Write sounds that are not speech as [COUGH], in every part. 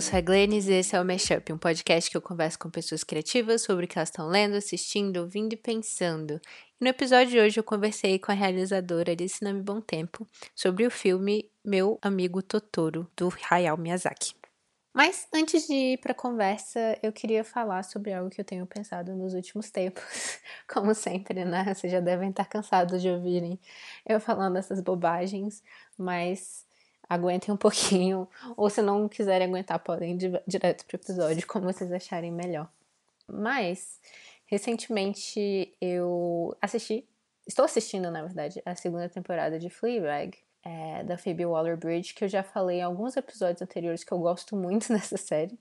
eu sou a Glennis e esse é o Mashup, um podcast que eu converso com pessoas criativas sobre o que elas estão lendo, assistindo, ouvindo e pensando. E no episódio de hoje eu conversei com a realizadora Alice Nami Bom Tempo sobre o filme Meu Amigo Totoro, do Hayao Miyazaki. Mas antes de ir para a conversa, eu queria falar sobre algo que eu tenho pensado nos últimos tempos. [LAUGHS] Como sempre, né? Vocês já devem estar cansados de ouvirem eu falando essas bobagens, mas aguentem um pouquinho, ou se não quiserem aguentar, podem ir direto pro episódio, como vocês acharem melhor. Mas, recentemente eu assisti, estou assistindo, na verdade, a segunda temporada de Fleabag, é, da Phoebe Waller-Bridge, que eu já falei em alguns episódios anteriores que eu gosto muito [LAUGHS] dessa série.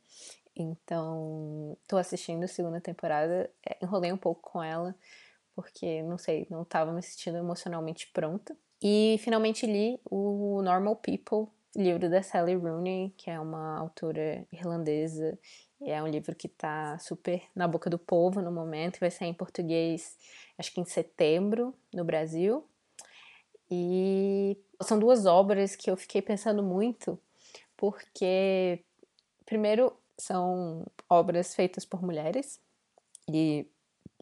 Então, tô assistindo a segunda temporada, é, enrolei um pouco com ela, porque, não sei, não estava me sentindo emocionalmente pronta. E finalmente li o Normal People, livro da Sally Rooney, que é uma autora irlandesa. É um livro que está super na boca do povo no momento. Vai sair em português, acho que em setembro, no Brasil. E são duas obras que eu fiquei pensando muito, porque, primeiro, são obras feitas por mulheres, e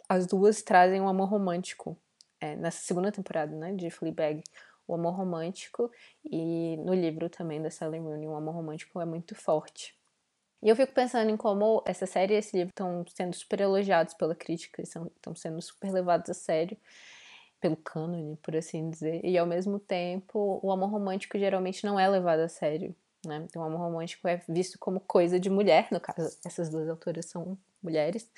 as duas trazem um amor romântico é, nessa segunda temporada, né, de Fleabag, o amor romântico e no livro também da Sally Rooney, o amor romântico é muito forte. E eu fico pensando em como essa série e esse livro estão sendo super elogiados pela crítica, estão sendo super levados a sério pelo cânone, por assim dizer. E ao mesmo tempo, o amor romântico geralmente não é levado a sério, né? Então, o amor romântico é visto como coisa de mulher, no caso, essas duas autoras são mulheres,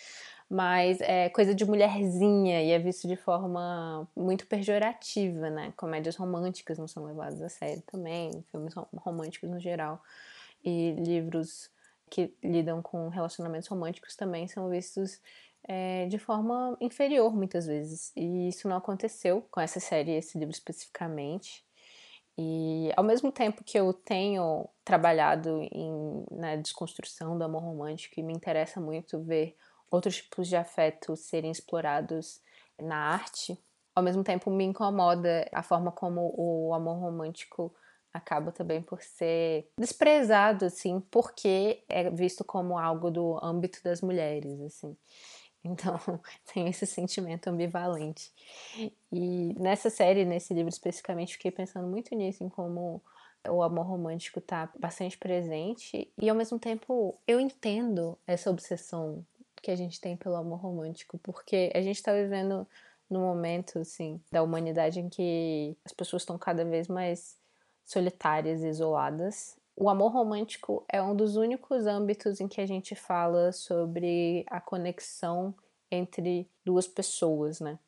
mas é coisa de mulherzinha e é visto de forma muito pejorativa, né? Comédias românticas não são levadas a sério também, filmes românticos no geral e livros que lidam com relacionamentos românticos também são vistos é, de forma inferior muitas vezes. E isso não aconteceu com essa série, esse livro especificamente. E ao mesmo tempo que eu tenho trabalhado em, na desconstrução do amor romântico e me interessa muito ver outros tipos de afeto serem explorados na arte, ao mesmo tempo me incomoda a forma como o amor romântico acaba também por ser desprezado, assim, porque é visto como algo do âmbito das mulheres, assim. [LAUGHS] Então, [LAUGHS] tem esse sentimento ambivalente. E nessa série, nesse livro especificamente, fiquei pensando muito nisso, em como o amor romântico está bastante presente e ao mesmo tempo eu entendo essa obsessão que a gente tem pelo amor romântico, porque a gente está vivendo num momento assim da humanidade em que as pessoas estão cada vez mais solitárias, isoladas. O amor romântico é um dos únicos âmbitos em que a gente fala sobre a conexão entre duas pessoas, né?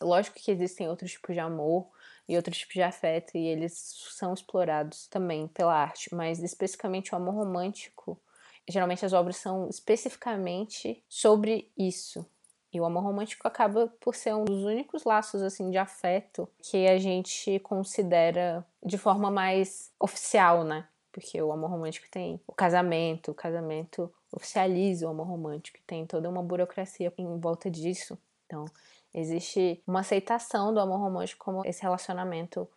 Lógico que existem outros tipos de amor e outros tipos de afeto e eles são explorados também pela arte, mas especificamente o amor romântico geralmente as obras são especificamente sobre isso. E o amor romântico acaba por ser um dos únicos laços assim de afeto que a gente considera de forma mais oficial, né? Porque o amor romântico tem o casamento, o casamento oficializa o amor romântico, tem toda uma burocracia em volta disso. Então, existe uma aceitação do amor romântico como esse relacionamento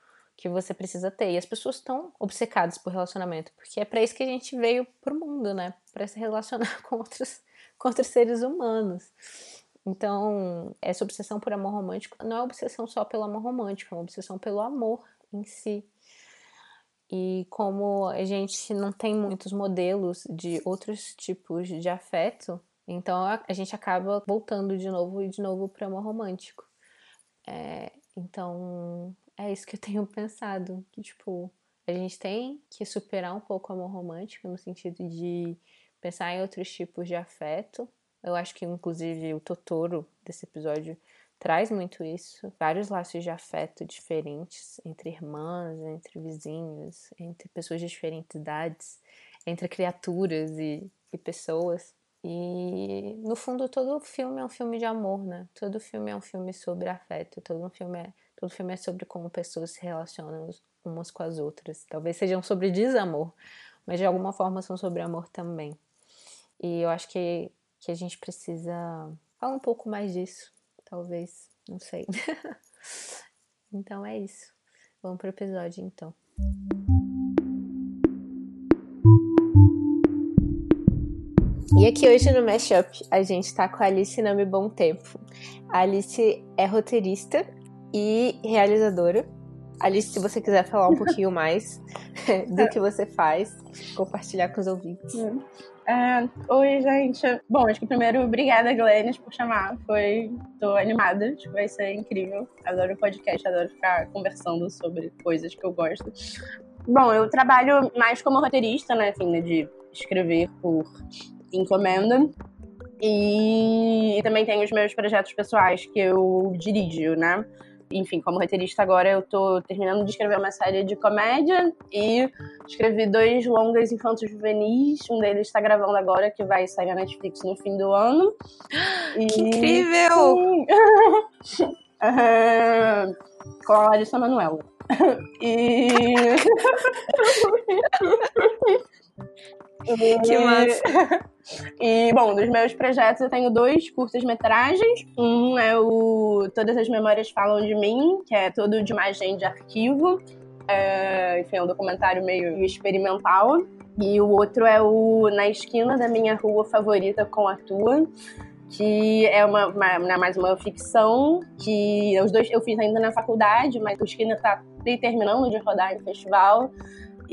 que você precisa ter. E as pessoas estão obcecadas por relacionamento, porque é para isso que a gente veio pro mundo, né? Para se relacionar [LAUGHS] com outros, com outros seres humanos. Então, essa obsessão por amor romântico não é obsessão só pelo amor romântico, é uma obsessão pelo amor em si. E como a gente não tem muitos modelos de outros tipos de afeto, então a, gente acaba voltando de novo e de novo para o amor romântico. É, então, é isso que eu tenho pensado, que tipo, a gente tem que superar um pouco o amor romântico no sentido de pensar em outros tipos de afeto. Eu acho que inclusive o Totoro desse episódio traz muito isso, vários laços de afeto diferentes entre irmãs, entre vizinhos, entre pessoas de diferentes idades, entre criaturas e, e pessoas. E no fundo todo filme é um filme de amor, né? Todo filme é um filme sobre afeto, todo filme é Todo filme é sobre como pessoas se relacionam umas com as outras. Talvez sejam sobre desamor, mas de alguma forma são sobre amor também. E eu acho que, que a gente precisa falar um pouco mais disso, talvez, não sei. [LAUGHS] então é isso. Vamos pro episódio então. E aqui hoje no Mashup a gente tá com a Alice Nome Bom Tempo. A Alice é roteirista e realizadora. Alice, se você quiser falar um pouquinho [LAUGHS] mais [LAUGHS] do que você faz, compartilhar com os ouvintes. É, oi, gente. Bom, acho que primeiro, obrigada, Glennis, por chamar. Foi. tô animada, acho que vai ser incrível. Adoro o podcast, adoro ficar conversando sobre coisas que eu gosto. Bom, eu trabalho mais como roteirista, né? Enfim, né, de escrever por encomenda. E também tenho os meus projetos pessoais que eu dirijo, né? Enfim, como roteirista agora eu tô terminando de escrever uma série de comédia e escrevi dois longas infantos juvenis. Um deles está gravando agora, que vai sair na Netflix no fim do ano. [GASPS] E... Que incrível! uh, [LAUGHS] com a Larissa Manuela. [LAUGHS] e... [LAUGHS] Que massa! [LAUGHS] E, bom, dos meus projetos eu tenho dois curtas-metragens. Um é o Todas as Memórias Falam de Mim, que é todo de imagem de arquivo. É, enfim, é um documentário meio experimental. E o outro é o Na Esquina da Minha Rua Favorita com a Tua, que é uma, uma, né, mais uma ficção que os dois eu fiz ainda na faculdade, mas o Esquina está terminando de rodar em festival.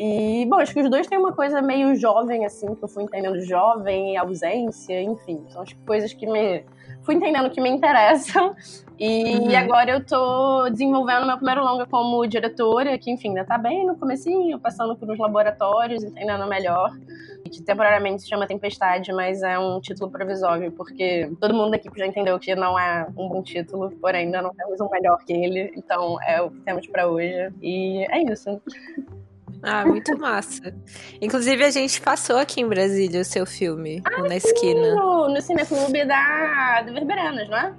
E, bom, acho que os dois têm uma coisa meio jovem, assim, que eu fui entendendo jovem, ausência, enfim. São as coisas que me. Fui entendendo que me interessam. E uhum. agora eu tô desenvolvendo meu primeiro longa como diretora, que, enfim, ainda tá bem no comecinho, passando por uns laboratórios, entendendo melhor. Que temporariamente se chama Tempestade, mas é um título provisório, porque todo mundo aqui já entendeu que não é um bom título, porém ainda não temos um melhor que ele. Então é o que temos para hoje. E é isso. Ah, muito massa. Inclusive, a gente passou aqui em Brasília o seu filme, ah, na esquina. No, no Cineclube da, do Verberenas, não é?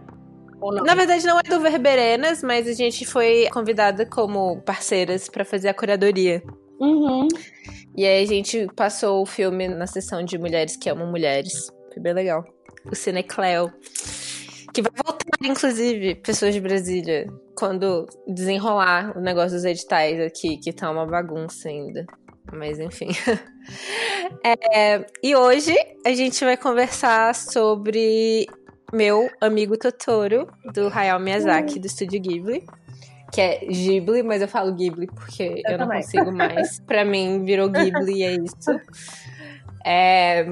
Na verdade, não é do Verberenas, mas a gente foi convidada como parceiras para fazer a curadoria. Uhum. E aí a gente passou o filme na sessão de Mulheres que Amam Mulheres. Foi bem legal. O Cinecleo. Que vai voltar, inclusive, pessoas de Brasília, quando desenrolar o negócio dos editais aqui, que tá uma bagunça ainda. Mas enfim. [LAUGHS] é, e hoje a gente vai conversar sobre meu amigo Totoro, do Hayao Miyazaki, do Estúdio Ghibli. Que é Ghibli, mas eu falo Ghibli porque eu, eu não consigo mais. [LAUGHS] pra mim, virou Ghibli e é isso. É,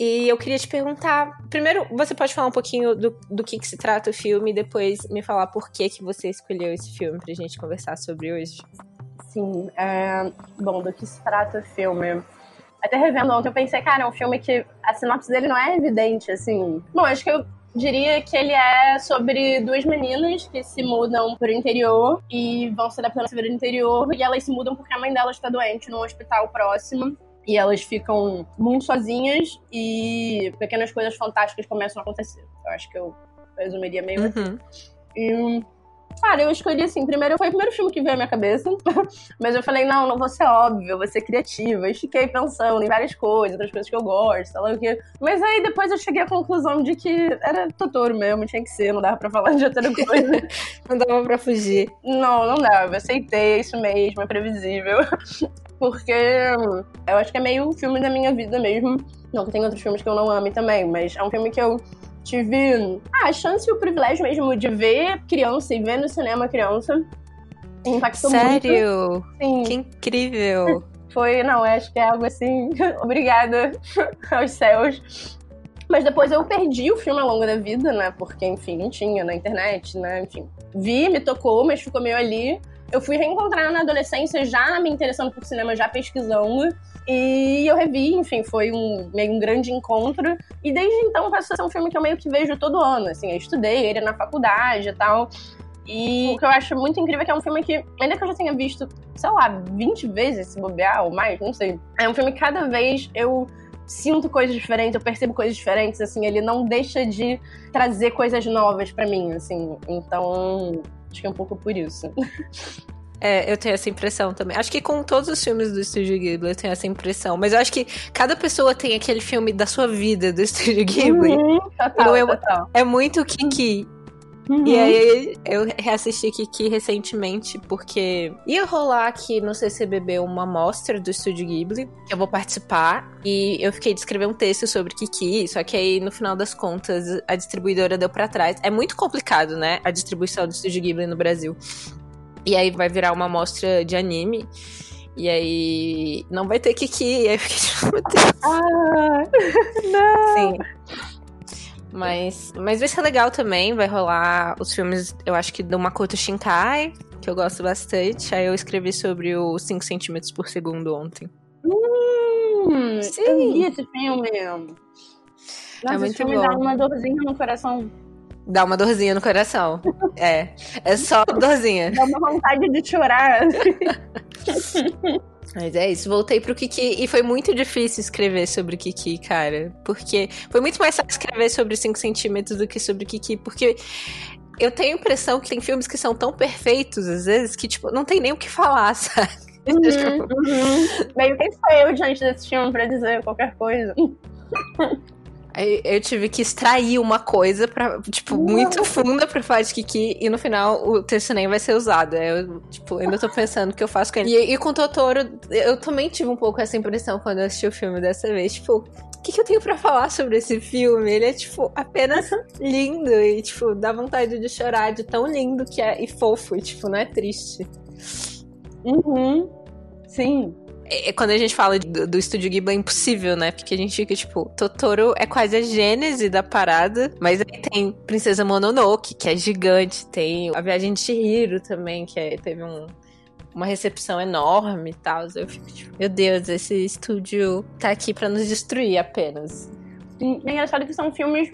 e eu queria te perguntar, primeiro, você pode falar um pouquinho do, do que, que se trata o filme e depois me falar por que, que você escolheu esse filme pra gente conversar sobre hoje? Sim, é, bom, do que se trata o filme? Até revendo ontem, eu pensei, cara, é um filme que a sinopse dele não é evidente, assim. Bom, acho que eu diria que ele é sobre duas meninas que se mudam pro interior e vão se adaptando a viver no interior e elas se mudam porque a mãe delas está doente num hospital próximo e elas ficam muito sozinhas e pequenas coisas fantásticas começam a acontecer. Eu acho que eu resumiria meio assim. uhum. assim. E Cara, eu escolhi assim, primeiro foi o primeiro filme que veio à minha cabeça, [LAUGHS] mas eu falei, não, não vou ser óbvio, vou ser criativa. E fiquei pensando em várias coisas, outras coisas que eu gosto, sei lá o quê. Mas aí depois eu cheguei à conclusão de que era Totoro mesmo, tinha que ser, não dava pra falar de outra coisa. [LAUGHS] não dava pra fugir. Não, não dava, aceitei, é isso mesmo, é previsível. Porque eu acho que é meio filme da minha vida mesmo. Não que tem outros filmes que eu não ame também, mas é um filme que eu tive ah, a chance e o privilégio mesmo de ver criança e ver no cinema criança. Impactou Sério? muito. Sério? Sim. Que incrível! [LAUGHS] Foi, não, acho que é algo assim. [LAUGHS] Obrigada aos céus. Mas depois eu perdi o filme ao longo da vida, né? Porque, enfim, não tinha na internet, né? Enfim. Vi, me tocou, mas ficou meio ali. Eu fui reencontrar na adolescência, já me interessando por cinema, já pesquisando. E eu revi, enfim, foi um meio um grande encontro. E desde então passou a ser um filme que eu meio que vejo todo ano. Assim, eu estudei ele na faculdade e tal. E o que eu acho muito incrível é que é um filme que, ainda que eu já tenha visto, sei lá, 20 vezes se bobear ou mais, não sei. É um filme que cada vez eu sinto coisas diferentes, eu percebo coisas diferentes, assim, ele não deixa de trazer coisas novas para mim, assim. Então, acho que é um pouco por isso. [LAUGHS] É, eu tenho essa impressão também. Acho que com todos os filmes do Estúdio Ghibli eu tenho essa impressão. Mas eu acho que cada pessoa tem aquele filme da sua vida do Estúdio Ghibli. Uhum, total, é, total. é muito Kiki. Uhum. E aí eu reassisti Kiki recentemente porque ia rolar aqui no CCBB uma mostra do Estúdio Ghibli, que eu vou participar, e eu fiquei de escrever um texto sobre Kiki, só que aí no final das contas a distribuidora deu para trás. É muito complicado, né, a distribuição do Estúdio Ghibli no Brasil. E aí vai virar uma mostra de anime. E aí não vai ter Kiki. E aí eu fiquei tipo. Ah, [LAUGHS] não! Sim. Mas, mas vai ser legal também. Vai rolar os filmes, eu acho que do Makoto Shinkai, que eu gosto bastante. Aí eu escrevi sobre os 5 centímetros por segundo ontem. Hum, Sim. eu vi esse filme. Nossa, é muito esse filme bom. dá uma dorzinha no coração. Dá uma dorzinha no coração. é. É só dorzinha. Dá uma vontade de chorar. [LAUGHS] Mas é isso, voltei pro Kiki e foi muito difícil escrever sobre o Kiki, cara. Porque foi muito mais fácil escrever sobre 5 centímetros do que sobre o Kiki, porque eu tenho a impressão que tem filmes que são tão perfeitos, às vezes, que, tipo, não tem nem o que falar, [LAUGHS] sabe? Uhum, uhum. Meio que sou eu diante desse filme pra dizer qualquer coisa. Eu tive que extrair uma coisa para tipo, muito funda pra falar de Kiki e no final o texto nem vai ser usado. Eu, tipo, ainda tô pensando o que eu faço com ele. E, e com o Totoro, eu também tive um pouco essa impressão quando eu assisti o filme dessa vez. Tipo, o que, que eu tenho para falar sobre esse filme? Ele é, tipo, apenas [LAUGHS] lindo e, tipo, dá vontade de chorar de tão lindo que é e fofo e, tipo, não é triste. Uhum. Sim. É, quando a gente fala do, do estúdio Ghibli é impossível, né? Porque a gente fica tipo, Totoro é quase a gênese da parada, mas aí tem Princesa Mononoke, que é gigante, tem a Viagem de Chihiro também, que é, teve um, uma recepção enorme e tal. Eu fico tipo, meu Deus, esse estúdio tá aqui para nos destruir apenas. É engraçado que são filmes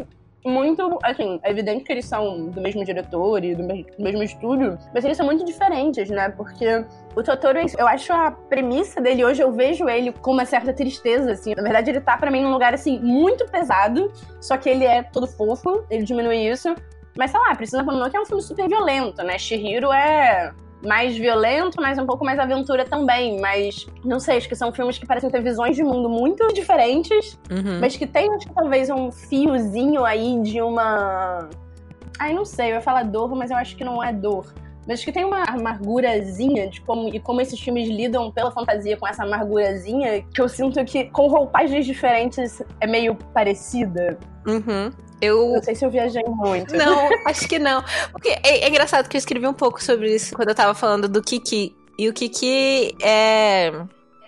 muito, assim, é evidente que eles são do mesmo diretor e do mesmo estúdio, mas eles são muito diferentes, né? Porque o Totoro, eu acho a premissa dele hoje, eu vejo ele com uma certa tristeza, assim. Na verdade, ele tá para mim num lugar, assim, muito pesado, só que ele é todo fofo, ele diminui isso. Mas sei lá, Precisa que é um filme super violento, né? Shihiro é mais violento, mas um pouco mais aventura também. Mas não sei, acho que são filmes que parecem ter visões de mundo muito diferentes, uhum. mas que tem acho que, talvez um fiozinho aí de uma. Ai, não sei, eu ia falar dor, mas eu acho que não é dor. Mas que tem uma amargurazinha de como e como esses filmes lidam pela fantasia com essa amargurazinha, que eu sinto que com roupagens diferentes é meio parecida. Uhum. Eu não sei se eu viajei muito. Não, [LAUGHS] acho que não. Porque é, é, engraçado que eu escrevi um pouco sobre isso quando eu tava falando do Kiki. E o Kiki é.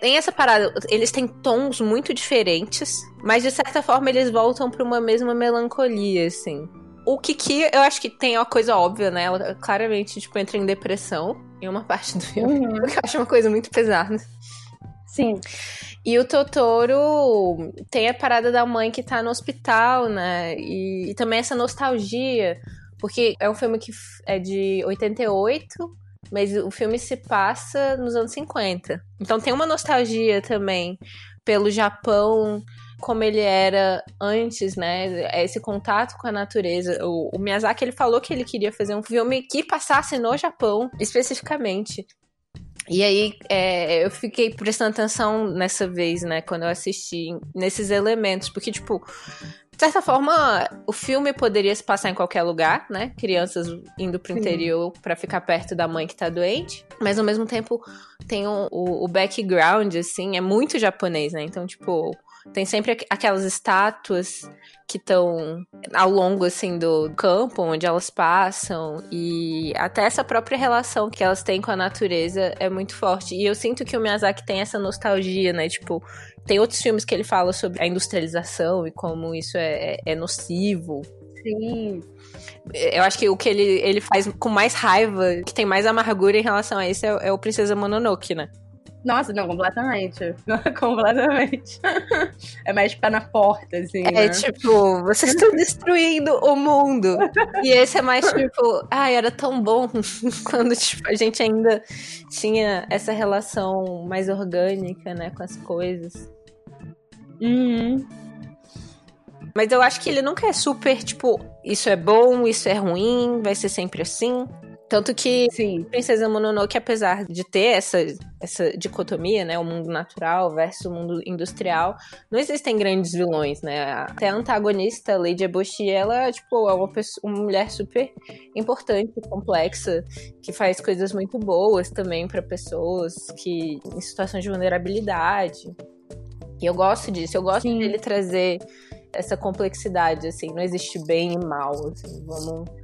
Tem essa parada, eles têm tons muito diferentes, mas de certa forma eles voltam para uma mesma melancolia, assim. O Kiki, eu acho que tem uma coisa óbvia, né? Ela claramente, tipo, entra em depressão em uma [LAUGHS] parte do filme. Uhum. Que eu acho uma coisa muito pesada. Sim. E o Totoro tem a parada da mãe que tá no hospital, né? E, e, também essa nostalgia, porque é um filme que é de 88, mas o filme se passa nos anos 50. Então tem uma nostalgia também pelo Japão como ele era antes, né? Esse contato com a natureza. O, o, Miyazaki ele falou que ele queria fazer um filme que passasse no Japão, especificamente. E aí é, eu fiquei prestando atenção nessa vez, né, quando eu assisti, nesses elementos, porque, tipo, de certa forma, o filme poderia se passar em qualquer lugar, né? Crianças indo pro Sim. interior para ficar perto da mãe que tá doente. Mas ao mesmo tempo tem o, o, o background, assim, é muito japonês, né? Então, tipo, tem sempre aquelas estátuas que estão ao longo assim do campo onde elas passam e até essa própria relação que elas têm com a natureza é muito forte. E eu sinto que o Miyazaki tem essa nostalgia, né? Tipo, tem outros filmes que ele fala sobre a industrialização e como isso é, é nocivo. Sim. Eu acho que o que ele, ele faz com mais raiva, que tem mais amargura em relação a isso, é, é o Princesa Mononoke, né? Nossa, não, completamente. [LAUGHS] completamente. É mais pé na porta, assim. É né? tipo, vocês estão destruindo o mundo. E esse é mais tipo, ai, era tão bom [LAUGHS] quando tipo, a gente ainda tinha essa relação mais orgânica, né, com as coisas. Uhum. Mas eu acho que ele nunca é super, tipo, isso é bom, isso é ruim, vai ser sempre assim. Tanto que Sim. Princesa Mononoke, apesar de ter essa, essa dicotomia, né? O mundo natural versus o mundo industrial, não existem grandes vilões, né? Até a antagonista, Lady Eboshi, ela, tipo, é uma, pessoa, uma mulher super importante, complexa, que faz coisas muito boas também para pessoas que em situações de vulnerabilidade. E eu gosto disso, eu gosto Sim. dele trazer essa complexidade, assim, não existe bem e mal, assim, vamos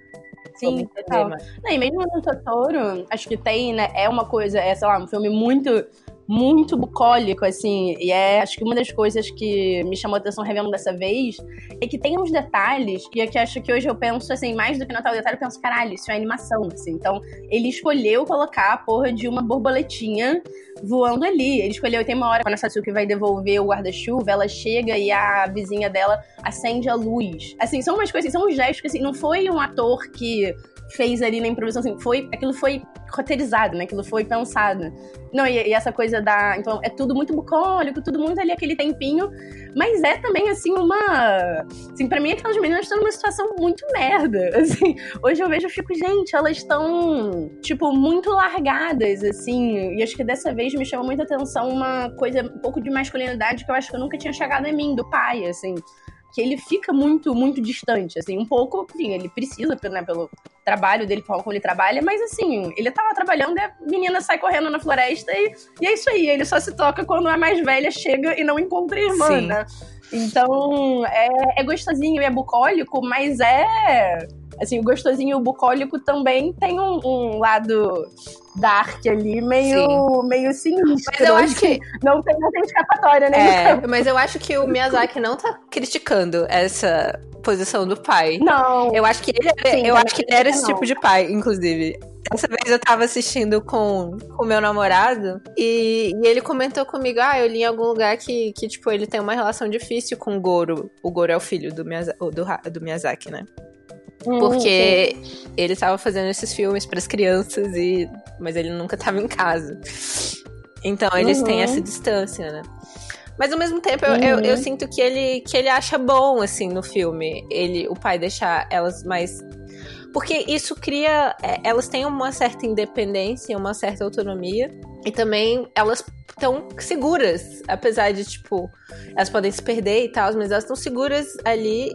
Sim, total. Não, e mesmo no Totoro, acho que tem, né? É uma coisa, é, sei lá, um filme muito muito bucólico, assim, e é, acho que uma das coisas que me chamou a atenção revendo dessa vez é que tem uns detalhes, e é que acho que hoje eu penso, assim, mais do que notar o detalhe, eu penso, caralho, isso é animação, assim, então ele escolheu colocar a porra de uma borboletinha voando ali, ele escolheu, tem uma hora quando a Satsuki vai devolver o guarda-chuva, ela chega e a vizinha dela acende a luz, assim, são umas coisas, são uns gestos que, assim, não foi um ator que fez ali na improvisação, assim, foi, aquilo foi roteirizado, né? Aquilo foi pensado. Não, e, e, essa coisa da. Então, é tudo muito bucólico, tudo muito ali aquele tempinho. Mas é também, assim, uma. Assim, pra mim, aquelas meninas estão numa situação muito merda. [LAUGHS] Assim, hoje eu vejo e fico, gente, elas estão, tipo, muito largadas, assim. E acho que dessa vez me chamou muita atenção uma coisa, um pouco de masculinidade que eu acho que eu nunca tinha chegado em mim, do pai, assim que ele fica muito, muito distante, assim, um pouco, enfim, ele precisa, né, pelo trabalho dele, como ele trabalha, mas assim, ele tava trabalhando e a menina sai correndo na floresta e, e é isso aí, ele só se toca quando a mais velha chega e não encontra a irmã, Sim. né? Então, é, é gostosinho e é bucólico, mas é Assim, o gostosinho bucólico também tem um, um lado dark ali, meio, meio sinistro. Mas eu acho que. Não tem, não tem escapatória, né? É, mas eu acho que o Miyazaki não tá criticando essa posição do pai. Não. Eu acho que ele, Sim, eu acho que ele era esse não. tipo de pai, inclusive. Essa vez eu tava assistindo com o meu namorado e, e, ele comentou comigo: Ah, eu li em algum lugar que, que, tipo, ele tem uma relação difícil com o Goro. O Goro é o filho do, Miyazaki, do, do Miyazaki né? Hum, porque sim. ele estava fazendo esses filmes para as crianças e mas ele nunca estava em casa. Então eles uhum. têm essa distância, né? Mas ao mesmo tempo eu, uhum. eu, eu, uhum. sinto que ele que ele acha bom assim no filme, ele o pai deixar elas mais porque isso cria é, elas têm uma certa independência, uma certa autonomia e também elas estão seguras, apesar de tipo elas podem se perder e tal, mas elas estão seguras ali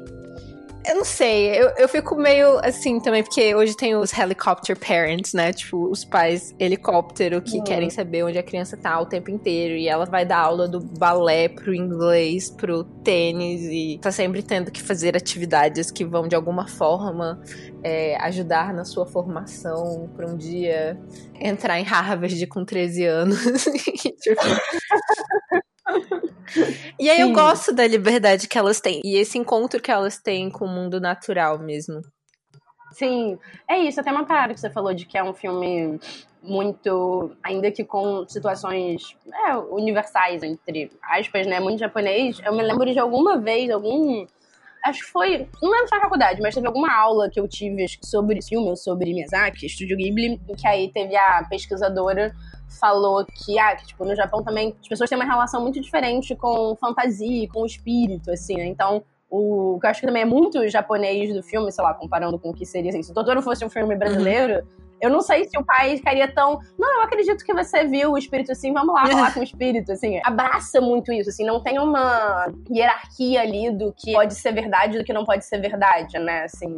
eu não sei, eu, eu fico meio assim também, porque hoje tem os helicopter parents, né? Tipo, os pais helicóptero que uhum. querem saber onde a criança tá o tempo inteiro. E ela vai dar aula do balé pro inglês, pro tênis, e tá sempre tendo que fazer atividades que vão de alguma forma é, ajudar na sua formação para um dia entrar em Harvard com 13 anos. [LAUGHS] tipo... [LAUGHS] E aí Sim. eu gosto da liberdade que elas têm. E esse encontro que elas têm com o mundo natural mesmo. Sim, é isso. Até uma parada que você falou de que é um filme muito, ainda que com situações é, universais, entre aspas, né? Muito japonês. Eu me lembro de alguma vez, algum. Acho que foi. Não lembro se na faculdade, mas teve alguma aula que eu tive sobre filme, sobre Miyazaki, Estúdio Ghibli, que aí teve a pesquisadora falou que, ah, que, tipo, no Japão também as pessoas têm uma relação muito diferente com fantasia, com o espírito, assim, né? Então, o que eu acho que também é muito japonês do filme, sei lá, comparando com o que seria, assim, se o Totoro fosse um filme brasileiro, uhum. eu não sei se o pai ficaria tão, não, eu acredito que você viu o espírito assim, vamos lá falar com o espírito, assim, [LAUGHS] abraça muito isso, assim, não tem uma hierarquia ali do que pode ser verdade e do que não pode ser verdade, né, assim,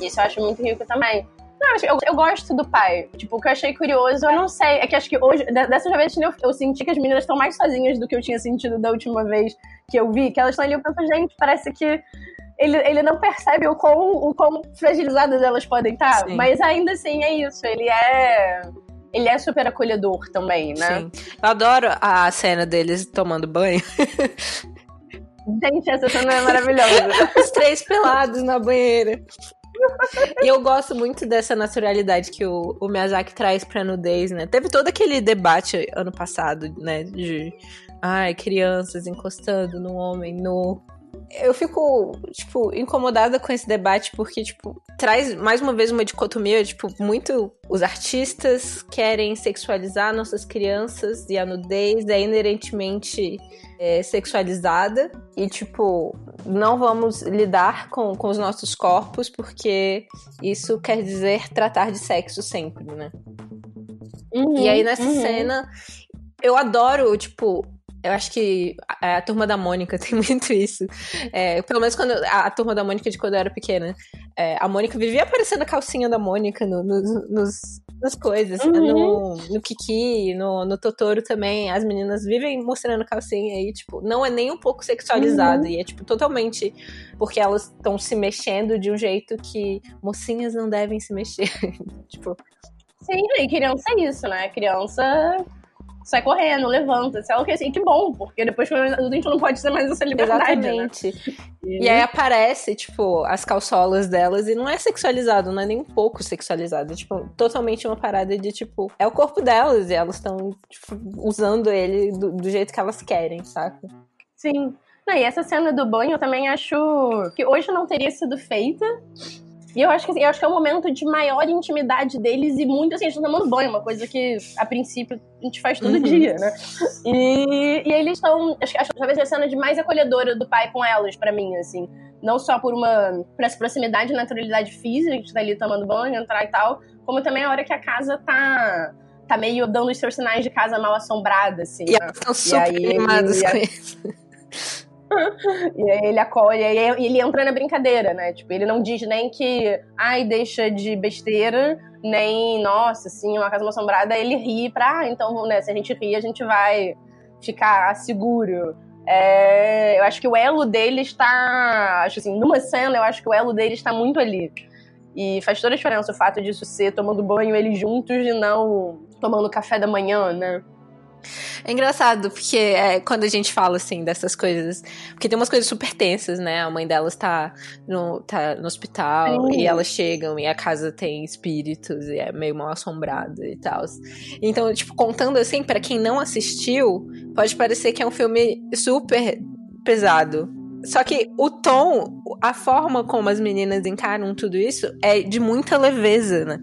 isso eu acho muito rico também. Não, eu, eu gosto do pai. Tipo, o que eu achei curioso, eu não sei. É que acho que hoje, dessa vez, eu, eu senti que as meninas estão mais sozinhas do que eu tinha sentido da última vez que eu vi. Que elas estão ali, eu penso, gente, parece que ele, ele não percebe o quão, o quão fragilizadas elas podem estar. Sim. Mas ainda assim, é isso. Ele é. Ele é super acolhedor também, né? Sim. Eu adoro a cena deles tomando banho. Gente, essa cena é maravilhosa. [LAUGHS] Os três pelados na banheira e [LAUGHS] eu gosto muito dessa naturalidade que o, o Miyazaki traz pra nudez, né? Teve todo aquele debate ano passado, né? De ai, crianças encostando no homem nu. Eu fico, tipo, incomodada com esse debate porque, tipo, traz mais uma vez uma dicotomia, tipo, muito os artistas querem sexualizar nossas crianças e a nudez é inerentemente é, sexualizada e, tipo, não vamos lidar com, com os nossos corpos porque isso quer dizer tratar de sexo sempre, né? Uhum, e aí nessa uhum. cena eu adoro, tipo, eu acho que a, a, turma da Mônica [LAUGHS] tem muito isso. É, pelo menos quando a, a, turma da Mônica de quando eu era pequena. É, a Mônica vivia aparecendo a calcinha da Mônica no, no, nos, nas coisas. Uhum. No, no Kiki, no, no Totoro também. As meninas vivem mostrando calcinha e, tipo, não é nem um pouco sexualizado. Uhum. E é, tipo, totalmente porque elas estão se mexendo de um jeito que mocinhas não devem se mexer. [LAUGHS] tipo. Sim, e criança é isso, né? Criança sai correndo, levanta, sei lá o que, assim, que bom, porque depois que a gente não pode ter mais essa liberdade, né? Exatamente. Né? E... e... aí aparece, tipo, as calçolas delas e não é sexualizado, não é nem um pouco sexualizado, é, tipo, totalmente uma parada de, tipo, é o corpo delas e elas estão tipo, usando ele do, do jeito que elas querem, saca? Sim. Não, e essa cena do banho eu também acho que hoje não teria sido feita, e eu acho que assim, eu acho que é um momento de maior intimidade deles e muito assim, a gente tá tomando banho, uma coisa que a princípio a gente faz todo uhum. dia, né? E, e eles estão. Acho que talvez a cena de mais acolhedora do pai com elas, para mim, assim. Não só por uma por essa proximidade e naturalidade física, a gente tá ali tomando banho, entrar e tal, como também a hora que a casa tá tá meio dando os seus sinais de casa mal assombrada, assim. E né? elas estão super e aí, animadas com isso. E aí ele acolhe, e ele entra na brincadeira, né? Tipo, ele não diz nem que, ai, deixa de besteira, nem, nossa, assim, uma casa assombrada, ele ri pra, ah, então, né, se a gente rir, a gente vai ficar seguro. É, eu acho que o elo dele está, acho assim, numa cena, eu acho que o elo dele está muito ali. E faz toda a diferença o fato disso ser tomando banho eles juntos e não tomando café da manhã, né? É engraçado, porque é, quando a gente fala, assim, dessas coisas... Porque tem umas coisas super tensas, né? A mãe delas tá no, tá no hospital Sim. e elas chegam e a casa tem espíritos e é meio mal assombrada e tal. Então, tipo, contando assim, para quem não assistiu, pode parecer que é um filme super pesado. Só que o tom, a forma como as meninas encaram tudo isso é de muita leveza, né?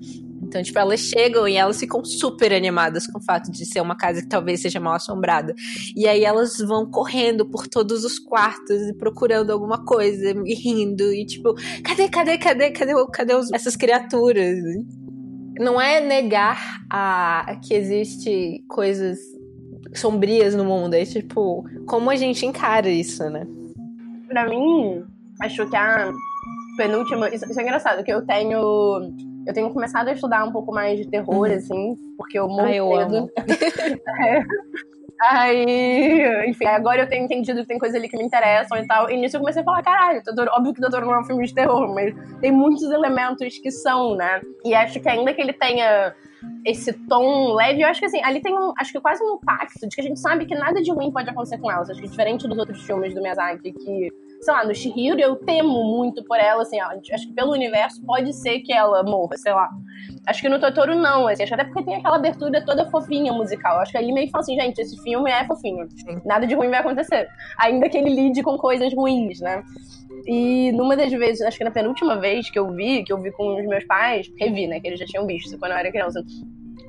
Então, tipo, elas chegam e elas ficam super animadas com o fato de ser uma casa que talvez seja mal assombrada. E aí elas vão correndo por todos os quartos e procurando alguma coisa e rindo e tipo, cadê, cadê, cadê, cadê, cadê os, essas criaturas? Não é negar a que existe coisas sombrias no mundo, é tipo, como a gente encara isso, né? Pra mim, acho que a penúltima. Isso, isso é engraçado, que eu tenho eu tenho começado a estudar um pouco mais de terror, uhum. assim, porque eu morro ah, eu medo. [LAUGHS] é. Aí, enfim, agora eu tenho entendido que tem coisas ali que me interessam e tal. E nisso eu comecei a falar, caralho, Totoro, óbvio que Doutor não é um filme de terror, mas tem muitos elementos que são, né? E acho que ainda que ele tenha esse tom leve, eu acho que assim, ali tem um, acho que quase um impacto de que a gente sabe que nada de ruim pode acontecer com elas. Acho que diferente dos outros filmes do Miyazaki, que sei lá, no Shihiro eu temo muito por ela, assim, ó, acho que pelo universo pode ser que ela morra, sei lá. Acho que no Totoro não, assim, acho até porque tem aquela abertura toda fofinha musical. Acho que ali meio que fala assim, gente, esse filme é fofinho. Nada de ruim vai acontecer. Ainda que ele lide com coisas ruins, né? E numa das vezes, acho que na penúltima vez que eu vi, que eu vi com os meus pais, revi, né? Que eles já tinham visto quando eu era criança.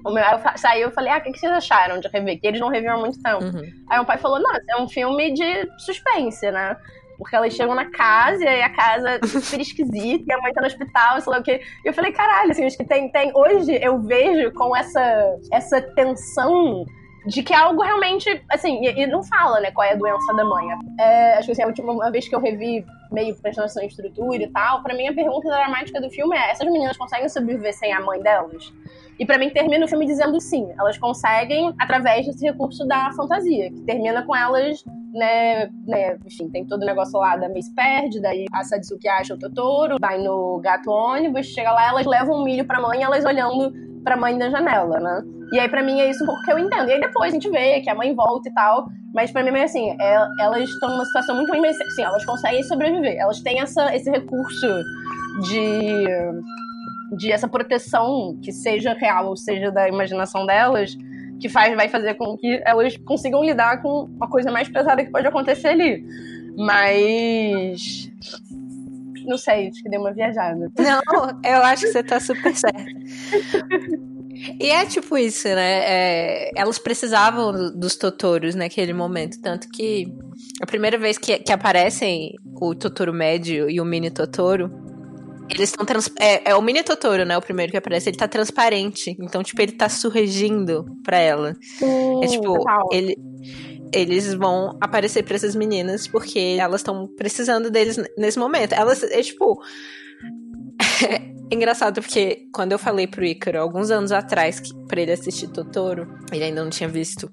O meu, eu saiu, eu falei, ah, o que, que vocês acharam de rever? Que eles não reviam há muito tempo. Uhum. Aí o pai falou, nossa, é um filme de suspense, né? Porque elas chegam na casa e a casa é [LAUGHS] super esquisita e a mãe tá no hospital, sei lá o quê. E eu falei, caralho, assim, acho que tem, tem. Hoje eu vejo com essa, essa tensão de que é algo realmente, assim, e, e, não fala, né, qual é a doença da mãe. É, acho que assim, a última vez que eu revi meio prestando atenção em estrutura e tal, para mim a pergunta dramática do filme é: essas meninas conseguem sobreviver sem a mãe delas? E para mim termina o filme dizendo sim, elas conseguem através desse recurso da fantasia, que termina com elas, né, né enfim, tem todo o negócio lá da Miss perde, daí a Satsuki acha o Totoro, vai no gato ônibus, chega lá, elas levam um milho pra mãe, elas olhando pra mãe da janela, né? E aí, pra mim, é isso um pouco que eu entendo. E aí depois a gente vê que a mãe volta e tal. Mas pra mim, é assim, é, elas estão numa situação muito ruim, mas assim, elas conseguem sobreviver. Elas têm essa, esse recurso de de essa proteção que seja real ou seja da imaginação delas, que faz vai fazer com que elas consigam lidar com uma coisa mais pesada que pode acontecer ali. Mas. Não sei, acho que deu uma viajada. Não, eu acho que você tá super certa. E é tipo isso, né? É, elas precisavam dos Totoros naquele momento. Tanto que a primeira vez que, que aparecem o Totoro médio e o mini Totoro, eles estão. Trans... É, é, o mini Totoro, né? O primeiro que aparece. Ele tá transparente. Então, tipo, ele tá surgindo pra ela. Sim, é tipo, total. ele. Eles vão aparecer pra essas meninas porque elas estão precisando deles nesse momento. Elas, é tipo. É [LAUGHS] engraçado porque quando eu falei pro Ícaro, alguns anos atrás, que, pra ele assistir Totoro, ele ainda não tinha visto.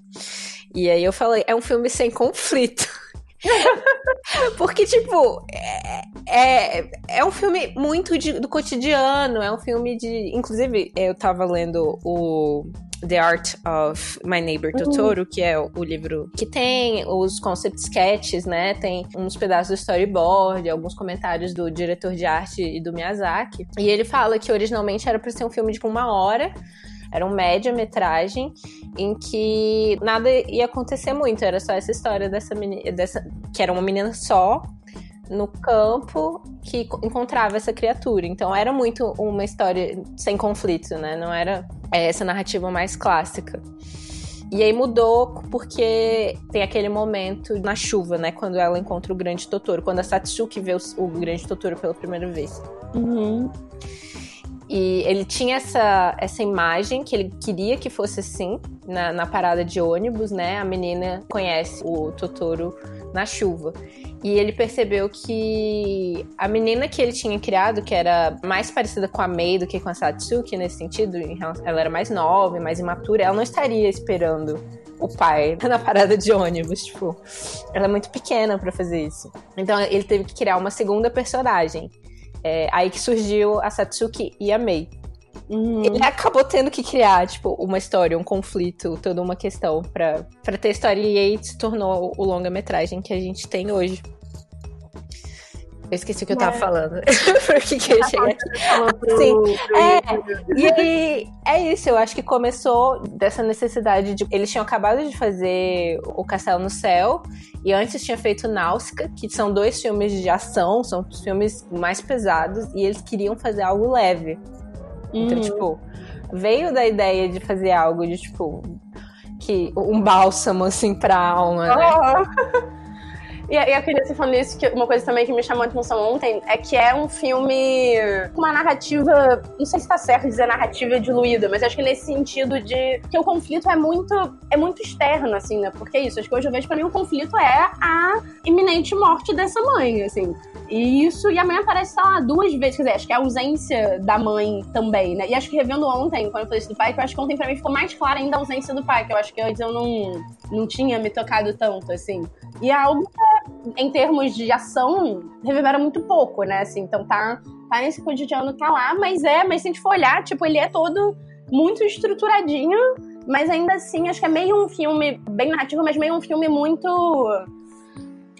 E aí eu falei, é um filme sem conflito. [LAUGHS] [LAUGHS] Porque, tipo, é, é, é um filme muito de, do cotidiano, é um filme de. Inclusive, eu tava lendo o The Art of My Neighbor Totoro, uhum. que é o, o, livro que tem os concept sketches, né? Tem uns pedaços do storyboard, alguns comentários do diretor de arte e do Miyazaki. E ele fala que originalmente era pra ser um filme de tipo, uma hora. Era um média-metragem em que nada ia acontecer muito. Era só essa história dessa menina, dessa, que era uma menina só, no campo que encontrava essa criatura. Então era muito uma história sem conflito, né? Não era essa narrativa mais clássica. E aí mudou porque tem aquele momento na chuva, né? Quando ela encontra o grande Totoro. Quando a Satsuki vê o, o grande Totoro pela primeira vez. Uhum. E ele tinha essa, essa imagem que ele queria que fosse assim, na, na parada de ônibus, né? A menina conhece o Totoro na chuva. E ele percebeu que a menina que ele tinha criado, que era mais parecida com a Mei do que com a Satsuki nesse sentido, ela era mais nova, mais imatura, ela não estaria esperando o pai [LAUGHS] na parada de ônibus, tipo, ela é muito pequena para fazer isso. Então ele teve que criar uma segunda personagem. É, aí que surgiu a Satsuki e a Mei. Uhum. Ele acabou tendo que criar, tipo, uma história, um conflito, toda uma questão pra, pra ter história. E aí se tornou o longa-metragem que a gente tem hoje. Eu esqueci o que eu tava é. falando. [LAUGHS] Por que, que eu cheguei aqui? Sim. É, e aí, é isso. Eu acho que começou dessa necessidade de. Eles tinham acabado de fazer O Castelo no Céu. E antes tinha feito Náusica, que são dois filmes de ação, são os filmes mais pesados. E eles queriam fazer algo leve. Então, uhum. tipo, veio da ideia de fazer algo de, tipo, que um bálsamo, assim, pra alma, né? Oh. [LAUGHS] E, eu queria você falando isso, que uma coisa também que me chamou a atenção ontem é que é um filme com uma narrativa, não sei se tá certo dizer narrativa diluída, mas acho que nesse sentido de que o conflito é muito é muito externo, assim, né? Porque é isso, acho que hoje eu vejo pra mim o conflito é a iminente morte dessa mãe, assim. E isso, e a mãe aparece, sei lá, duas vezes, quer dizer, acho que é a ausência da mãe também, né? E acho que revendo ontem, quando eu falei isso do pai, que eu acho que ontem pra mim ficou mais clara ainda a ausência do pai, que eu acho que antes eu não, não tinha me tocado tanto, assim. E é algo que, em termos de ação, reverbera muito pouco, né? Assim, então tá, tá nesse cotidiano, tá lá, mas é, mas se a gente for olhar, tipo, ele é todo muito estruturadinho, mas ainda assim, acho que é meio um filme bem narrativo, mas meio um filme muito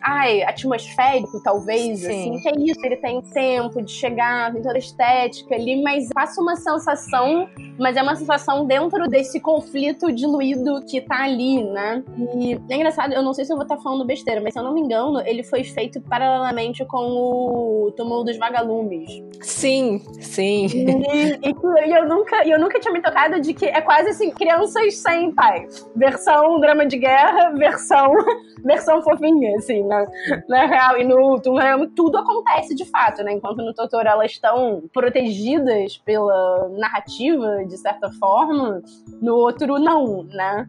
ai, atmosférico, talvez, Sim. assim, que é isso, ele tem tempo de chegar, tem toda a estética ali, mas passa uma sensação, mas é uma sensação dentro desse conflito diluído que tá ali, né? E é engraçado, eu não sei se eu vou estar tá falando besteira, mas se eu não me engano, ele foi feito paralelamente com o Túmulo dos Vagalumes. Sim, sim. E, e, eu, nunca, eu nunca tinha me tocado de que é quase assim, crianças sem pai. Versão drama de guerra, versão, [LAUGHS] versão fofinha, assim, né? Na, na real. E no Tunham tudo acontece de fato, né? Enquanto no Totoro elas estão protegidas pela narrativa, de certa forma, no outro não, né?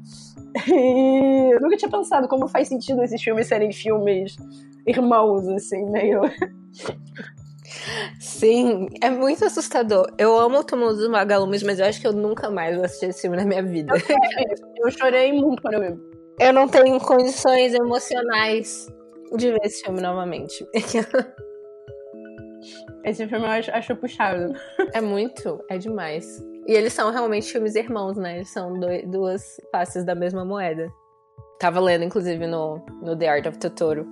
E eu nunca tinha pensado como faz sentido esses filmes serem filmes irmãos, assim, meio. Sim, é muito assustador. Eu amo o Túmulo dos Magalumes, mas eu acho que eu nunca mais vou assistir esse filme na minha vida. Eu, eu chorei muito quando eu vi. Eu não tenho condições emocionais de ver esse filme novamente. [LAUGHS] Esse filme eu acho, acho puxado. É muito, é demais. E eles são realmente filmes irmãos, né? Eles são dois, duas faces da mesma moeda. Tava lendo, inclusive, no, no The Art of Totoro,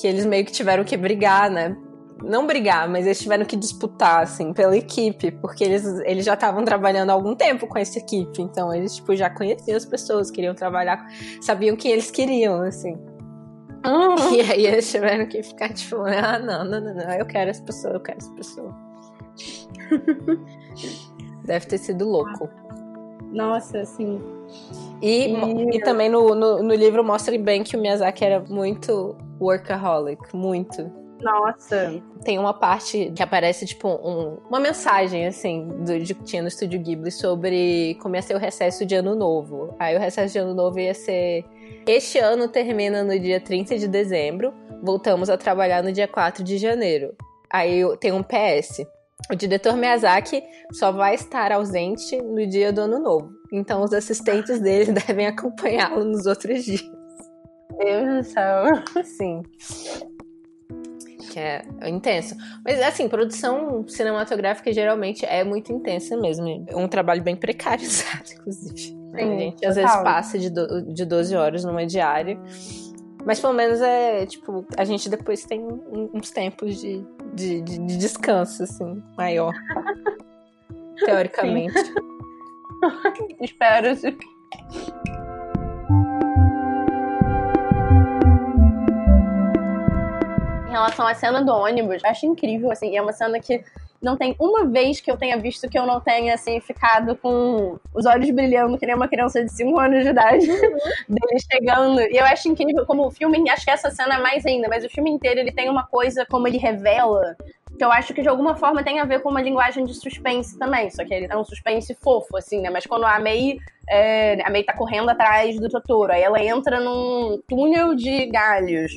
que eles meio que tiveram que brigar, né? Não brigar, mas eles tiveram que disputar, assim, pela equipe, porque eles, eles já estavam trabalhando há algum tempo com essa equipe. Então, eles, tipo, já conheciam as pessoas, queriam trabalhar, sabiam o que eles queriam, assim. Uhum. [LAUGHS] E aí eles tiveram que ficar tipo, ah, não, não, não, não, eu quero essa pessoa, eu quero essa pessoa. [LAUGHS] Deve ter sido louco. Nossa, sim. E, e... e também no, no, no, livro mostra bem que o Miyazaki era muito workaholic, muito. Nossa. Tem uma parte que aparece, tipo, um, uma mensagem, assim, do, de, que tinha no Estúdio Ghibli sobre como ia ser o recesso de Ano Novo. Aí o recesso de Ano Novo ia ser. Este ano termina no dia 30 de dezembro, voltamos a trabalhar no dia 4 de janeiro. Aí tem um PS. O diretor Miyazaki só vai estar ausente no dia do Ano Novo. Então os assistentes dele [LAUGHS] devem acompanhá-lo nos outros dias. Deus do céu. Sim que é intenso. Mas, assim, produção cinematográfica geralmente é muito intensa mesmo. É um trabalho bem precarizado, [LAUGHS] inclusive. Sim, a gente às vezes passa de, do, de 12 horas numa diária. Mas pelo menos é, tipo, a gente depois tem uns tempos de, de, de, de descanso, assim, maior. [LAUGHS] teoricamente. [LAUGHS] Espero-se. em relação à cena do ônibus, acho incrível, assim, é uma cena que não tem uma vez que eu tenha visto que eu não tenha, assim, ficado com os olhos brilhando, que nem uma criança de 5 anos de idade, uhum. [LAUGHS] dele chegando. E eu acho incrível como o filme, acho que essa cena é mais ainda, mas o filme inteiro ele tem uma coisa como ele revela, que eu acho que de alguma forma tem a ver com uma linguagem de suspense também, só que ele é um suspense fofo, assim, né? Mas quando a May, é, a May tá correndo atrás do Totoro, aí ela entra num túnel de galhos.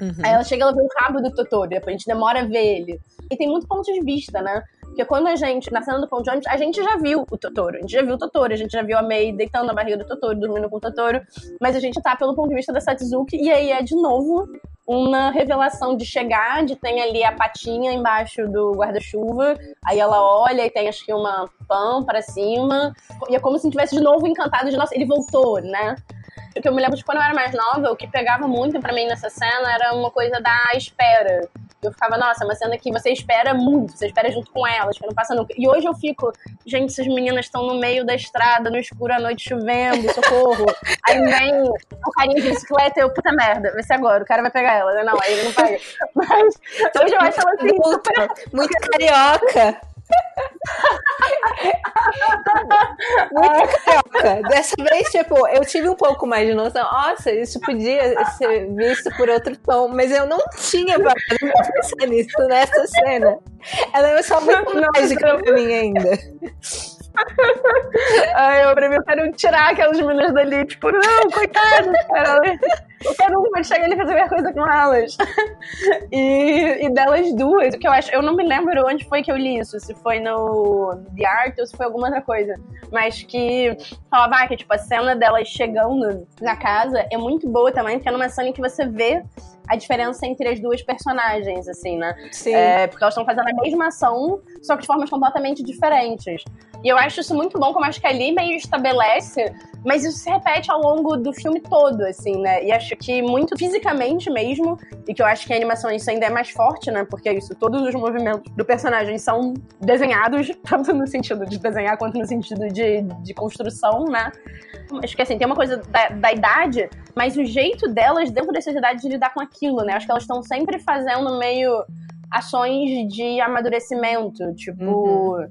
Uhum. Aí ela chega, ela vê o rabo do Totoro, depois a gente demora a ver ele. E tem muito ponto de vista, né? Porque quando a gente, na cena do Pão de a gente já viu o Totoro. A gente já viu o Totoro, a gente já viu a Mei deitando na barriga do Totoro, dormindo com o Totoro. Mas a gente tá pelo ponto de vista da Satsuki, e aí é de novo uma revelação de chegar, de tem ali a patinha embaixo do guarda-chuva, aí ela olha e tem acho que uma pão para cima, e é como se tivesse de novo encantado de nossa, ele voltou, né? Porque eu me lembro de quando eu era mais nova, o que pegava muito para mim nessa cena era uma coisa da espera. Eu ficava, nossa, é uma cena que você espera muito, você espera junto com elas, que não passa nunca. E hoje eu fico, gente, essas meninas estão no meio da estrada, no escuro à noite chovendo, socorro. aí vem o carinha de bicicleta e eu, puta merda, vai ser agora, o cara vai pegar ela. Não, aí ele não pega. [LAUGHS] Mas hoje eu acho ela assim. Muito, muito carioca. Muito carioca. Dessa vez, tipo, eu tive um pouco mais de noção. Nossa, isso podia ser visto por outro tom, mas eu não tinha parado pra pensar nisso nessa cena. Ela é só muito mágica pra mim ainda. Ai, eu, pra mim, eu quero tirar aquelas meninas dali, tipo, não, coitadas, cara. Eu quero uma chegar ali e fazer minha coisa com elas. [LAUGHS] E, e delas duas, que eu acho, eu não me lembro onde foi que eu li isso, se foi no The Art ou se foi alguma outra coisa. Mas que falava ah, que, tipo, a cena delas chegando na casa é muito boa também, porque é numa cena em que você vê a diferença entre as duas personagens, assim, né? Sim. É, porque elas estão fazendo a mesma ação, só que de formas completamente diferentes. E eu acho isso muito bom, como acho que ali meio estabelece, mas isso se repete ao longo do filme todo, assim, né? E acho que muito fisicamente mesmo, e que eu acho que a animação isso ainda é mais forte, né? Porque isso, todos os movimentos do personagem são desenhados, [LAUGHS] tanto no sentido de desenhar quanto no sentido de, de construção, né? Acho que assim, tem uma coisa da, da idade, mas o jeito delas dentro dessa idade de lidar com aquilo, né? Acho que elas estão sempre fazendo meio ações de amadurecimento, tipo. Uhum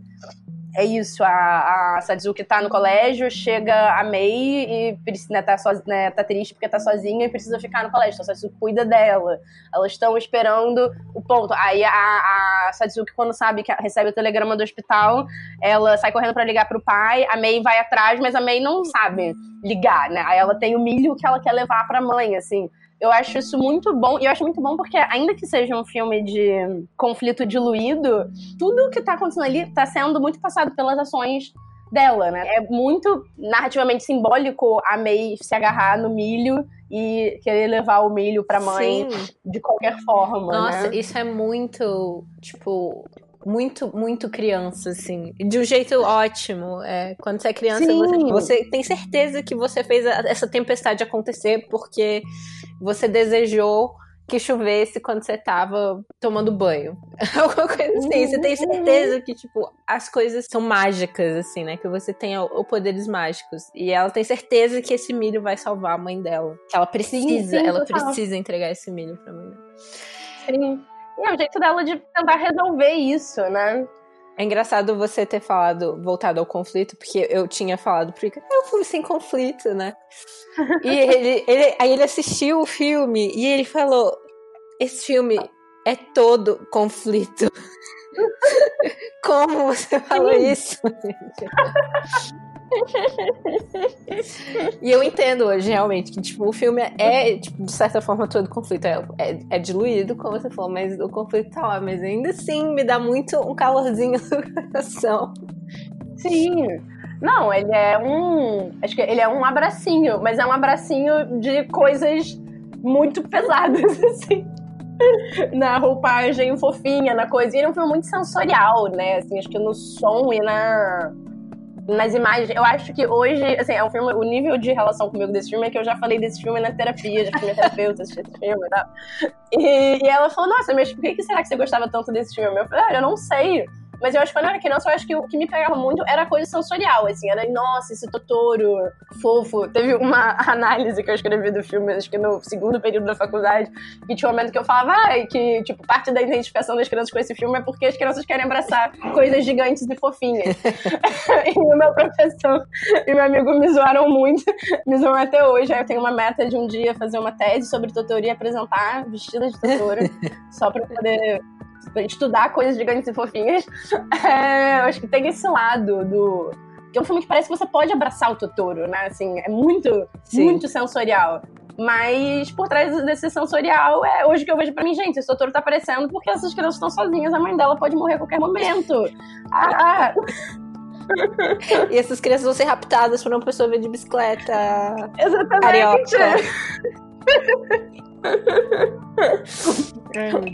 é isso, a, a Satsuki tá no colégio, chega a Mei e né, tá, so, né, tá triste porque tá sozinha e precisa ficar no colégio. Então a Satsuki cuida dela. Elas estão esperando o ponto. Aí a, a Satsuki, quando sabe que recebe o telegrama do hospital, ela sai correndo para ligar pro pai, a Mei vai atrás, mas a Mei não sabe ligar, né? Aí ela tem o milho que ela quer levar pra mãe, assim. Eu acho isso muito bom. E eu acho muito bom porque, ainda que seja um filme de conflito diluído, tudo que tá acontecendo ali tá sendo muito passado pelas ações dela, né? É muito narrativamente simbólico a May se agarrar no milho e querer levar o milho pra mãe Sim. de qualquer forma. Nossa, né? isso é muito, tipo, muito, muito criança, assim. De um jeito ótimo. É, quando você é criança, você, você, tem certeza que você fez essa tempestade acontecer porque você desejou que chovesse quando você tava tomando banho. [LAUGHS] Alguma coisa assim. Você tem certeza que, tipo, as coisas são mágicas, assim, né? Que você tem o, poderes mágicos. E ela tem certeza que esse milho vai salvar a mãe dela. Que ela precisa, sim, sim, ela precisa entregar esse milho pra mãe dela. Sim. E é o jeito dela de tentar resolver isso, né? É engraçado você ter falado, voltado ao conflito, porque eu tinha falado pro Ica, é um filme sem conflito, né? [LAUGHS] e ele, ele, aí ele assistiu o filme e ele falou: esse filme é todo conflito. [LAUGHS] Como você falou isso? [LAUGHS] [LAUGHS] e eu entendo hoje, realmente, que tipo, o filme é, tipo, de certa forma, todo conflito. É, é, é, diluído, como você falou, mas o conflito tá lá. Mas ainda assim me dá muito um calorzinho [LAUGHS] no coração. Sim. Não, ele é um. Acho que ele é um abracinho, mas é um abracinho de coisas muito pesadas, [LAUGHS] assim. na roupagem fofinha, na coisa. E ele é um filme muito sensorial, né? Assim, acho que no som e na nas imagens. Eu acho que hoje, assim, é um filme. O nível de relação comigo desse filme é que eu já falei desse filme na terapia, já fui minha terapeuta assistir esse filme e tal. E, e ela falou: Nossa, mas por que, que será que você gostava tanto desse filme? Eu falei: Ah, eu não sei. Mas eu acho que quando eu era criança, eu acho que o que me pegava muito era a coisa sensorial, assim. Era, nossa, esse Totoro fofo. Teve uma [LAUGHS] análise que eu escrevi do filme, acho que no segundo período da faculdade, que tinha um momento que eu falava, ah, que, tipo, parte da identificação das crianças com esse filme é porque as crianças querem abraçar coisas gigantes e fofinhas. [LAUGHS] [LAUGHS] e o meu professor e meu amigo me zoaram muito, me zoam até hoje. Aí eu tenho uma meta de um dia fazer uma tese sobre Totoro e apresentar vestida de Totoro, só pra poder estudar coisas gigantes e fofinhas. [LAUGHS] É, eu acho que tem esse lado do. Que é um filme que parece que você pode abraçar o Totoro, né? Assim, é muito, Sim. muito sensorial. Mas por trás desse sensorial, é hoje que eu vejo pra mim, gente, esse Totoro tá aparecendo porque essas crianças estão sozinhas, a mãe dela pode morrer a qualquer momento. Ah! [LAUGHS] e essas crianças vão ser raptadas por uma pessoa de bicicleta. Exatamente. Carioca. [LAUGHS]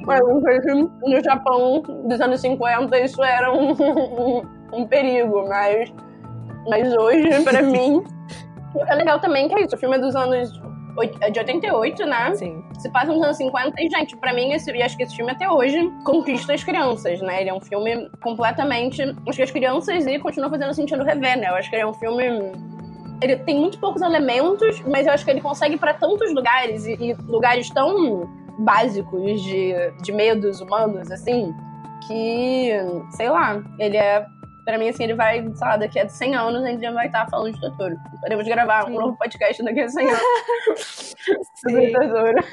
Mas no Japão dos anos 50 isso era um, um, um perigo, mas, mas hoje, pra [LAUGHS] mim, é legal também que é isso. O filme é dos anos é de 88, né? Sim. Se passa nos anos 50 e, gente, pra mim, esse, e acho que esse filme até hoje conquista as crianças, né? Ele é um filme completamente. Acho que as crianças e continua fazendo sentido rever, né? Eu acho que ele é um filme ele tem muito poucos elementos, mas eu acho que ele consegue para tantos lugares e, e, lugares tão básicos de, de medos humanos, assim, que, sei lá, ele é. Pra mim, assim, ele vai, sei lá, daqui a 100 anos a gente já vai estar falando de Totoro. Podemos gravar Sim. um novo podcast daqui a 100 anos [LAUGHS] sobre Totoro.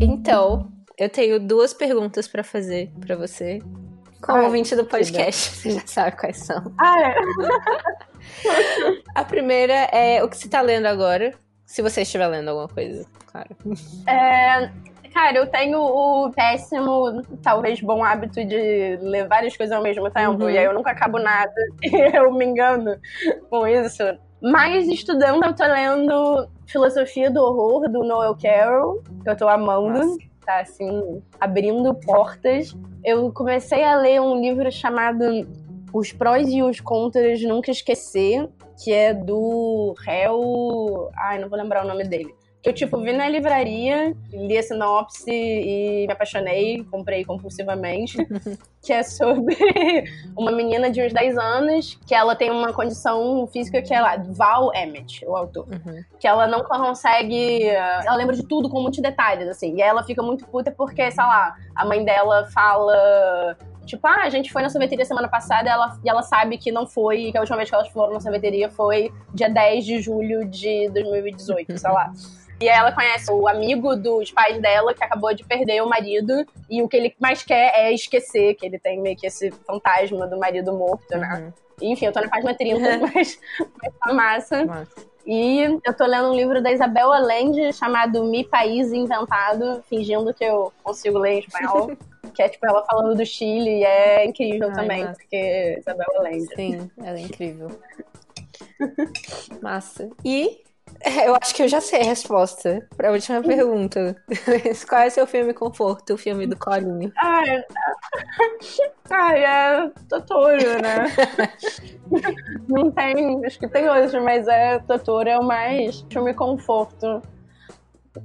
Então, eu tenho duas perguntas para fazer para você. Como ouvinte do podcast, [LAUGHS] você já sabe quais são. Ah, é? A primeira é o que você tá lendo agora. Se você estiver lendo alguma coisa, claro. É, cara, eu tenho o péssimo, talvez bom hábito de ler várias coisas ao mesmo tempo. Uhum. E aí eu nunca acabo nada. [LAUGHS] E eu me engano com isso. Mas estudando, eu tô lendo Filosofia do Horror, do Noel Carroll, que eu tô amando. Nossa. Tá, assim, abrindo portas. Eu comecei a ler um livro chamado os prós e os contras nunca esquecer, que é do réu. Ai, não vou lembrar o nome dele. Eu, tipo, vi na livraria, li a sinopse e me apaixonei, comprei compulsivamente. [LAUGHS] que é sobre [LAUGHS] uma menina de uns 10 anos, que ela tem uma condição física que é lá, Val Emmett, o autor. Uhum. Que ela não consegue. Ela lembra de tudo com muitos detalhes, assim. E ela fica muito puta porque, sei lá, a mãe dela fala Tipo, ah, a gente foi na sorveteria semana passada e ela, e ela sabe que não foi, que a última vez que elas foram na sorveteria foi dia 10 de julho de 2018, sei lá. [LAUGHS] E ela conhece o amigo dos pais dela que acabou de perder o marido. E o que ele mais quer é esquecer, que ele tem meio que esse fantasma do marido morto, né? Uhum. Enfim, eu tô na página 30, [LAUGHS] mas, mas tá massa. massa. E eu tô lendo um livro da Isabel Allende chamado Mi País Inventado, fingindo que eu consigo ler em espanhol. [LAUGHS] que é tipo ela falando do Chile e é incrível Ai, também, porque Isabel Allende. Sim, ela é incrível. [LAUGHS] Massa. E Eu acho que eu já sei a resposta para a última pergunta. [LAUGHS] Qual é seu filme conforto, o filme do Colinho? Ai, [LAUGHS] ai é Totoro, né? [LAUGHS] Não tem, acho que tem outros, mas é Totoro é o mais filme conforto.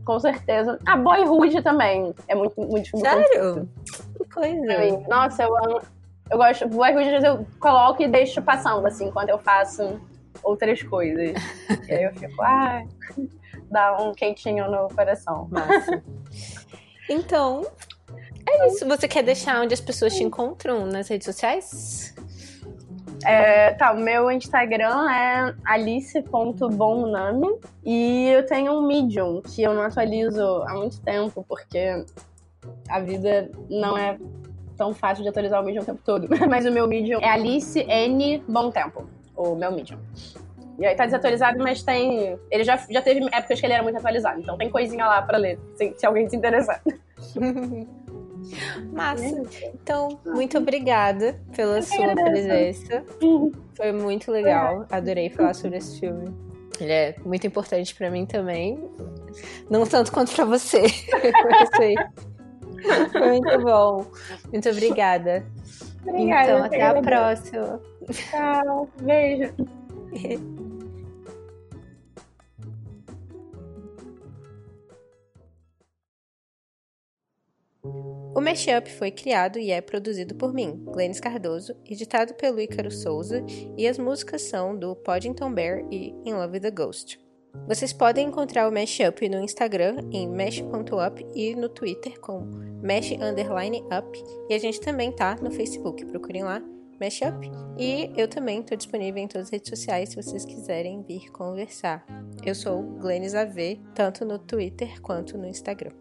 Com certeza. Ah, Boyhood também. É muito, muito filme Sério? Que coisa. Nossa, eu amo. Eu gosto. Boyhood eu coloco e deixo passando, assim, enquanto eu faço outras coisas. [LAUGHS] e aí eu fico, ah, [LAUGHS] dá um quentinho no coração. Então, é isso. Você quer deixar onde as pessoas te encontram nas redes sociais? É, tá, o meu Instagram é alice.bomname e eu tenho um Medium que eu não atualizo há muito tempo porque a vida não é tão fácil de atualizar o Medium o tempo todo. [LAUGHS] Mas o meu Medium é Alice N Bom Tempo o meu Medium. E aí tá desatualizado, mas tem. Ele já, já teve épocas que ele era muito atualizado, então tem coisinha lá pra ler, se, se alguém se interessar. [LAUGHS] Massa. Então, muito obrigada pela sua presença. Foi muito legal. Adorei falar sobre esse filme. Ele é muito importante para mim também. Não tanto quanto para você. [LAUGHS] Foi muito bom. Muito obrigada. Obrigada. Então, até a próxima. Tchau. Beijo. O Mashup foi criado e é produzido por mim, Glennis Cardoso, editado pelo Ícaro Souza, e as músicas são do Poddington Bear e In Love with the Ghost. Vocês podem encontrar o Mashup no Instagram em mesh.up e no Twitter com mesh_up e a gente também tá no Facebook, procurem lá Mashup. E eu também estou disponível em todas as redes sociais se vocês quiserem vir conversar. Eu sou Glennis AV, tanto no Twitter quanto no Instagram.